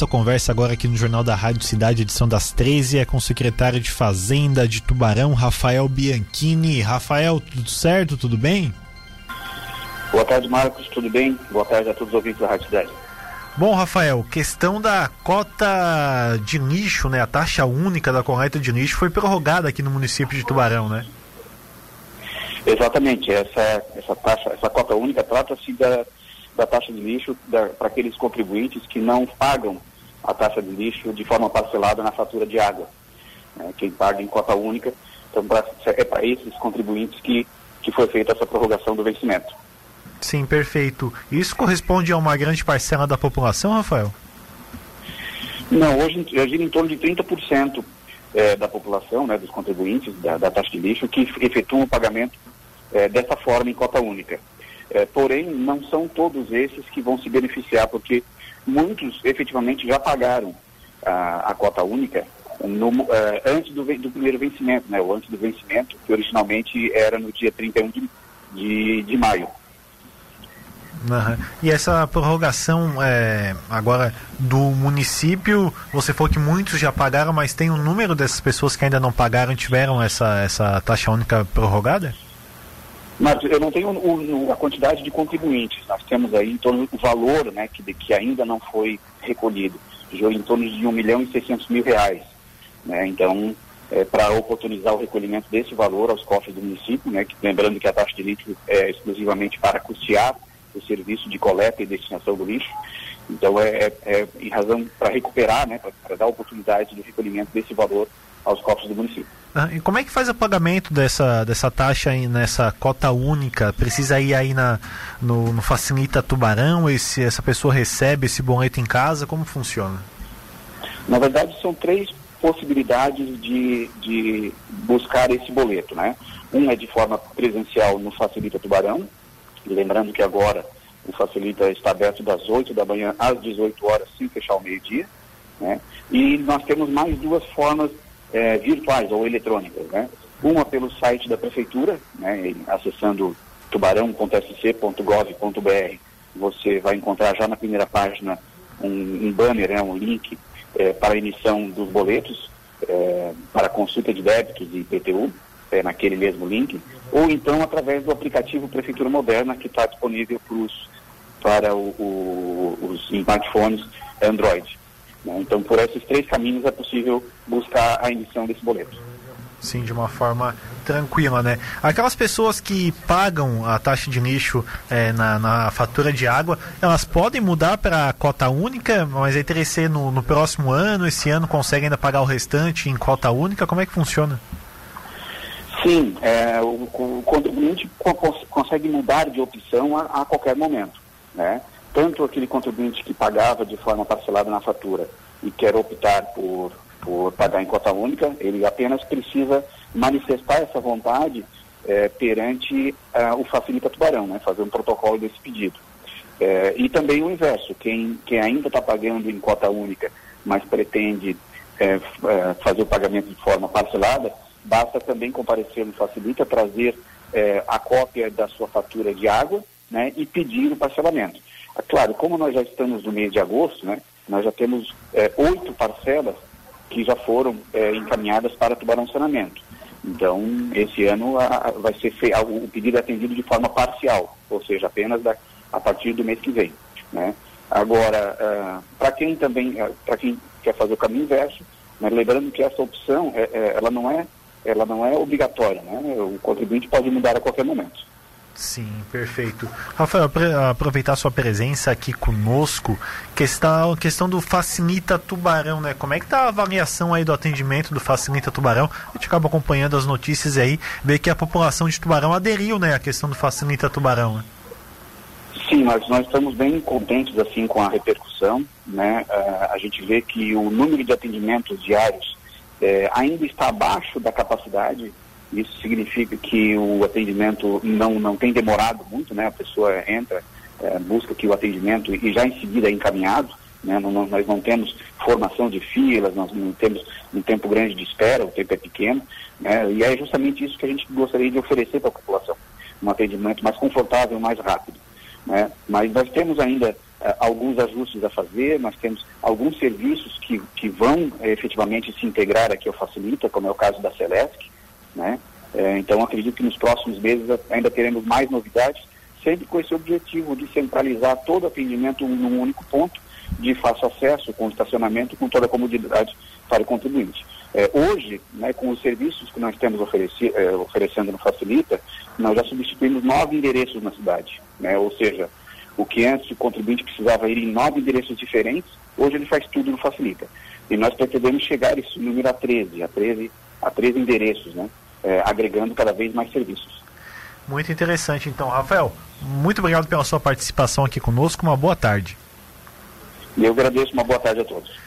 A conversa agora aqui no Jornal da Rádio Cidade, edição das 13, é com o secretário de Fazenda de Tubarão, Rafael Bianchini. Rafael, tudo certo? Tudo bem? Boa tarde, Marcos. Tudo bem? Boa tarde a todos os ouvintes da Rádio Cidade. Bom, Rafael, questão da cota de lixo, né? A taxa única da coleta de lixo foi prorrogada aqui no município de Tubarão, né? Exatamente. Essa, essa taxa, essa cota única trata-se da, da taxa de lixo para aqueles contribuintes que não pagam a taxa de lixo de forma parcelada na fatura de água. Né, quem paga em cota única, então pra, é para esses contribuintes que, que foi feita essa prorrogação do vencimento. Sim, perfeito. Isso corresponde a uma grande parcela da população, Rafael? Não, hoje gira em torno de 30% é, da população, né, dos contribuintes da, da, taxa de lixo, que efetuam o pagamento é, dessa forma em cota única. É, porém, não são todos esses que vão se beneficiar, porque muitos efetivamente já pagaram a, a cota única no, uh, antes do, do, primeiro vencimento, né, ou antes do vencimento, que originalmente era no dia 31 de, de, de maio. Uhum. E essa prorrogação é, agora do município, você falou que muitos já pagaram, mas tem um número dessas pessoas que ainda não pagaram tiveram essa, essa taxa única prorrogada? Mas eu não tenho o, a quantidade de contribuintes. Nós temos aí em torno do valor né, que, que ainda não foi recolhido, em torno de 1 milhão e 600 mil reais. Né? Então, é, para oportunizar o recolhimento desse valor aos cofres do município, né, que, lembrando que a taxa de lixo é exclusivamente para custear o serviço de coleta e destinação do lixo. Então, é, é, é em razão para recuperar, né, para dar oportunidade de recolhimento desse valor aos cofres do município. Ah, e como é que faz o pagamento dessa, dessa taxa aí, nessa cota única? Precisa ir aí na, no, no Facilita Tubarão? Esse, essa pessoa recebe esse boleto em casa? Como funciona? Na verdade, são três possibilidades de, de buscar esse boleto, né? Um é de forma presencial no Facilita Tubarão, lembrando que agora o Facilita está aberto das 8 da manhã às 18 horas, sem fechar o meio-dia, né? E nós temos mais duas formas é, virtuais ou eletrônicas, né? Uma pelo site da prefeitura, né, acessando tubarão.sc.gov.br, você vai encontrar já na primeira página um, um banner, né, um link é, para a emissão dos boletos, é, para consulta de débitos e IPTU, é, naquele mesmo link, ou então através do aplicativo Prefeitura Moderna, que está disponível para o, o, os smartphones Android. Né? Então, por esses três caminhos é possível buscar a emissão desse boleto. Sim, de uma forma tranquila, né? Aquelas pessoas que pagam a taxa de lixo é, na, na, fatura de água, elas podem mudar para cota única, mas aí teria que ser no, no, próximo ano, esse ano conseguem ainda pagar o restante em cota única? Como é que funciona? Sim, é, o, o, contribuinte consegue mudar de opção a, a qualquer momento, né? Tanto aquele contribuinte que pagava de forma parcelada na fatura e quer optar por, por pagar em cota única, ele apenas precisa manifestar essa vontade é, perante uh, o Facilita Tubarão, né, fazer um protocolo desse pedido. É, e também o inverso, quem, quem ainda está pagando em cota única, mas pretende é, fazer o pagamento de forma parcelada, basta também comparecer no Facilita, trazer a cópia da sua fatura de água né, e pedir o parcelamento. É claro, como nós já estamos no mês de agosto, né, nós já temos é, oito parcelas que já foram é, encaminhadas para tubarão saneamento. Então, esse ano a, vai ser feito, o pedido é atendido de forma parcial, ou seja, apenas da, a partir do mês que vem. Né? Agora, uh, para quem também, uh, para quem quer fazer o caminho inverso, né, lembrando que essa opção, é, é, ela não é, ela não é obrigatória, né? O contribuinte pode mudar a qualquer momento. Sim, perfeito. Rafael, aproveitar sua presença aqui conosco, questão, questão do Facilita Tubarão, né? Como é que tá a avaliação aí do atendimento do Facilita Tubarão? A gente acaba acompanhando as notícias aí, vê que a população de Tubarão aderiu, né, à questão do Facilita Tubarão. Né? Sim, mas nós estamos bem contentes assim com a repercussão, né? Uh, a gente vê que o número de atendimentos diários uh, ainda está abaixo da capacidade isso significa que o atendimento não, não tem demorado muito, né? A pessoa entra, é, busca que o atendimento e já em seguida é encaminhado, né? Não, não, nós não temos formação de filas, nós não temos um tempo grande de espera, o tempo é pequeno, né? E é justamente isso que a gente gostaria de oferecer para a população, um atendimento mais confortável, mais rápido, né? Mas nós temos ainda uh, alguns ajustes a fazer, nós temos alguns serviços que, que vão efetivamente se integrar aqui ao Facilita, como é o caso da Celesc, né? então acredito que nos próximos meses ainda teremos mais novidades, sempre com esse objetivo de centralizar todo o atendimento num único ponto, de fácil acesso, com estacionamento, com toda a comodidade para o contribuinte. É, hoje, né, com os serviços que nós temos ofereci, é, oferecendo no Facilita, nós já substituímos nove endereços na cidade. Né, ou seja, o que antes o contribuinte precisava ir em nove endereços diferentes, hoje ele faz tudo no Facilita. E nós pretendemos chegar esse número a 13, a 13, a 13 endereços, né, é, agregando cada vez mais serviços. Muito interessante, então, Rafael. Muito obrigado pela sua participação aqui conosco. Uma boa tarde. Eu agradeço. Uma boa tarde a todos.